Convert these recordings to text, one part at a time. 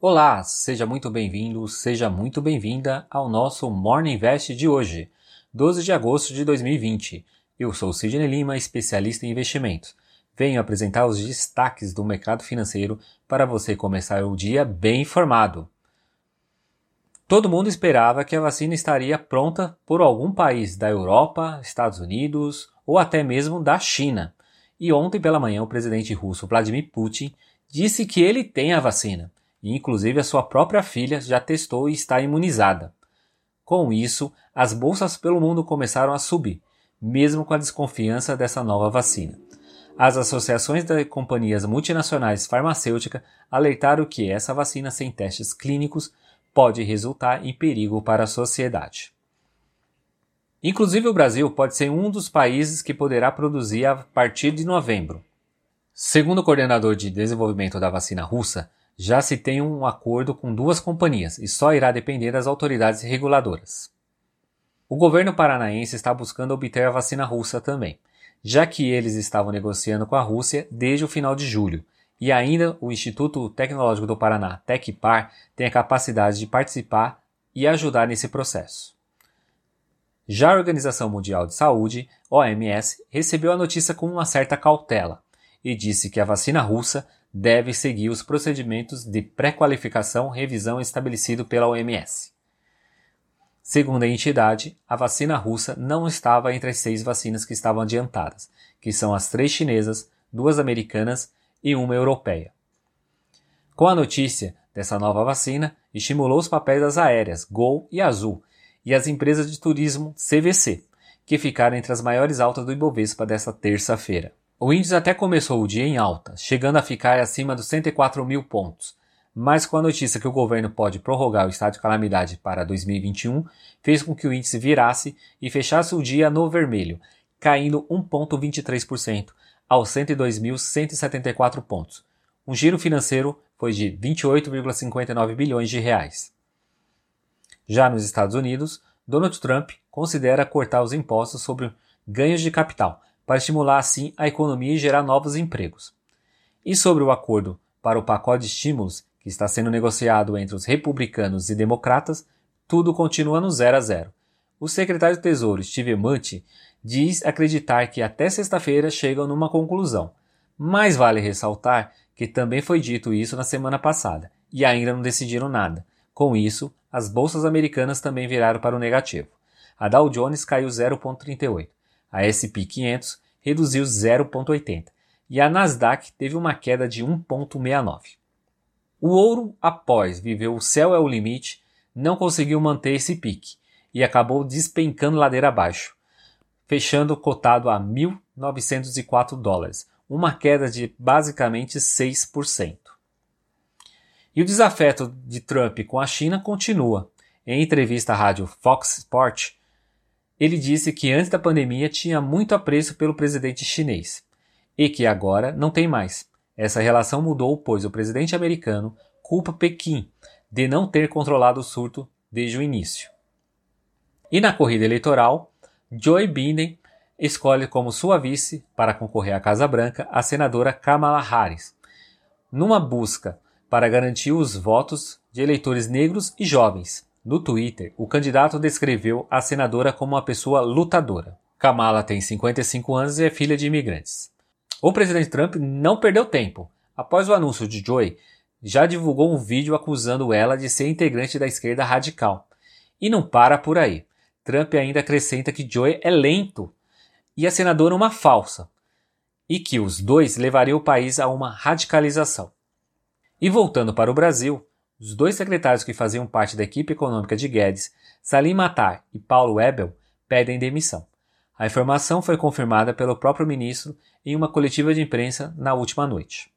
Olá, seja muito bem-vindo, seja muito bem-vinda ao nosso Morning Invest de hoje, 12 de agosto de 2020. Eu sou Sidney Lima, especialista em investimentos. Venho apresentar os destaques do mercado financeiro para você começar o dia bem informado. Todo mundo esperava que a vacina estaria pronta por algum país da Europa, Estados Unidos ou até mesmo da China. E ontem pela manhã o presidente russo Vladimir Putin disse que ele tem a vacina e inclusive a sua própria filha já testou e está imunizada. Com isso, as bolsas pelo mundo começaram a subir, mesmo com a desconfiança dessa nova vacina. As associações de companhias multinacionais farmacêuticas alertaram que essa vacina sem testes clínicos pode resultar em perigo para a sociedade. Inclusive, o Brasil pode ser um dos países que poderá produzir a partir de novembro. Segundo o coordenador de desenvolvimento da vacina russa, já se tem um acordo com duas companhias e só irá depender das autoridades reguladoras. O governo paranaense está buscando obter a vacina russa também, já que eles estavam negociando com a Rússia desde o final de julho, e ainda o Instituto Tecnológico do Paraná, Tecpar, tem a capacidade de participar e ajudar nesse processo. Já a Organização Mundial de Saúde, OMS, recebeu a notícia com uma certa cautela e disse que a vacina russa deve seguir os procedimentos de pré-qualificação revisão estabelecido pela OMS. Segundo a entidade, a vacina russa não estava entre as seis vacinas que estavam adiantadas, que são as três chinesas, duas americanas e uma europeia. Com a notícia dessa nova vacina, estimulou os papéis das aéreas Gol e Azul e as empresas de turismo CVC, que ficaram entre as maiores altas do Ibovespa desta terça-feira. O índice até começou o dia em alta, chegando a ficar acima dos 104 mil pontos, mas com a notícia que o governo pode prorrogar o estado de calamidade para 2021, fez com que o índice virasse e fechasse o dia no vermelho, caindo 1,23% aos 102.174 pontos. Um giro financeiro foi de 28,59 bilhões de reais. Já nos Estados Unidos, Donald Trump considera cortar os impostos sobre ganhos de capital, para estimular assim a economia e gerar novos empregos. E sobre o acordo para o pacote de estímulos que está sendo negociado entre os republicanos e democratas, tudo continua no 0 a 0. O secretário do Tesouro, Steve Mnuchin, diz acreditar que até sexta-feira chegam numa conclusão. Mas vale ressaltar que também foi dito isso na semana passada e ainda não decidiram nada. Com isso, as bolsas americanas também viraram para o negativo. A Dow Jones caiu 0,38, a SP 500 reduziu 0,80 e a Nasdaq teve uma queda de 1,69. O ouro, após viver o céu é o limite, não conseguiu manter esse pique e acabou despencando ladeira abaixo, fechando cotado a 1.904 dólares, uma queda de basicamente 6%. E o desafeto de Trump com a China continua. Em entrevista à rádio Fox Sport, ele disse que antes da pandemia tinha muito apreço pelo presidente chinês e que agora não tem mais. Essa relação mudou, pois o presidente americano culpa Pequim de não ter controlado o surto desde o início. E na corrida eleitoral, Joe Biden escolhe como sua vice para concorrer à Casa Branca a senadora Kamala Harris, numa busca para garantir os votos de eleitores negros e jovens, no Twitter, o candidato descreveu a senadora como uma pessoa lutadora. Kamala tem 55 anos e é filha de imigrantes. O presidente Trump não perdeu tempo. Após o anúncio de Joy, já divulgou um vídeo acusando ela de ser integrante da esquerda radical. E não para por aí. Trump ainda acrescenta que Joy é lento e a senadora uma falsa, e que os dois levariam o país a uma radicalização. E voltando para o Brasil, os dois secretários que faziam parte da equipe econômica de Guedes, Salim Matar e Paulo Webel, pedem demissão. A informação foi confirmada pelo próprio ministro em uma coletiva de imprensa na última noite.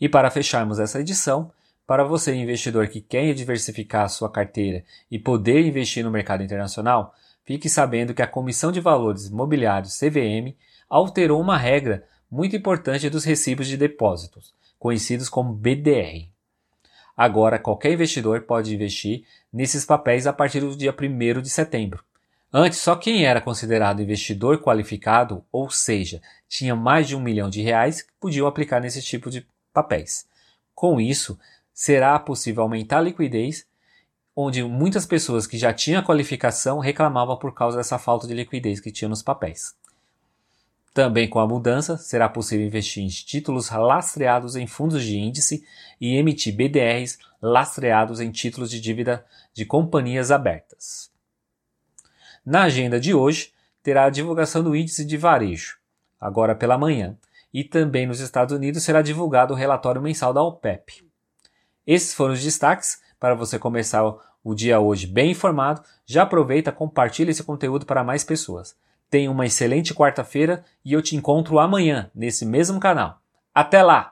E para fecharmos essa edição, para você investidor que quer diversificar sua carteira e poder investir no mercado internacional, fique sabendo que a Comissão de Valores Mobiliários CVM alterou uma regra muito importante dos recibos de depósitos, conhecidos como BDR. Agora, qualquer investidor pode investir nesses papéis a partir do dia 1 de setembro. Antes, só quem era considerado investidor qualificado, ou seja, tinha mais de um milhão de reais, podiam aplicar nesse tipo de papéis. Com isso, será possível aumentar a liquidez, onde muitas pessoas que já tinham a qualificação reclamavam por causa dessa falta de liquidez que tinha nos papéis. Também com a mudança, será possível investir em títulos lastreados em fundos de índice e emitir BDRs lastreados em títulos de dívida de companhias abertas. Na agenda de hoje, terá a divulgação do índice de varejo, agora pela manhã, e também nos Estados Unidos será divulgado o relatório mensal da OPEP. Esses foram os destaques para você começar o dia hoje bem informado. Já aproveita, compartilhe esse conteúdo para mais pessoas. Tenha uma excelente quarta-feira e eu te encontro amanhã nesse mesmo canal. Até lá!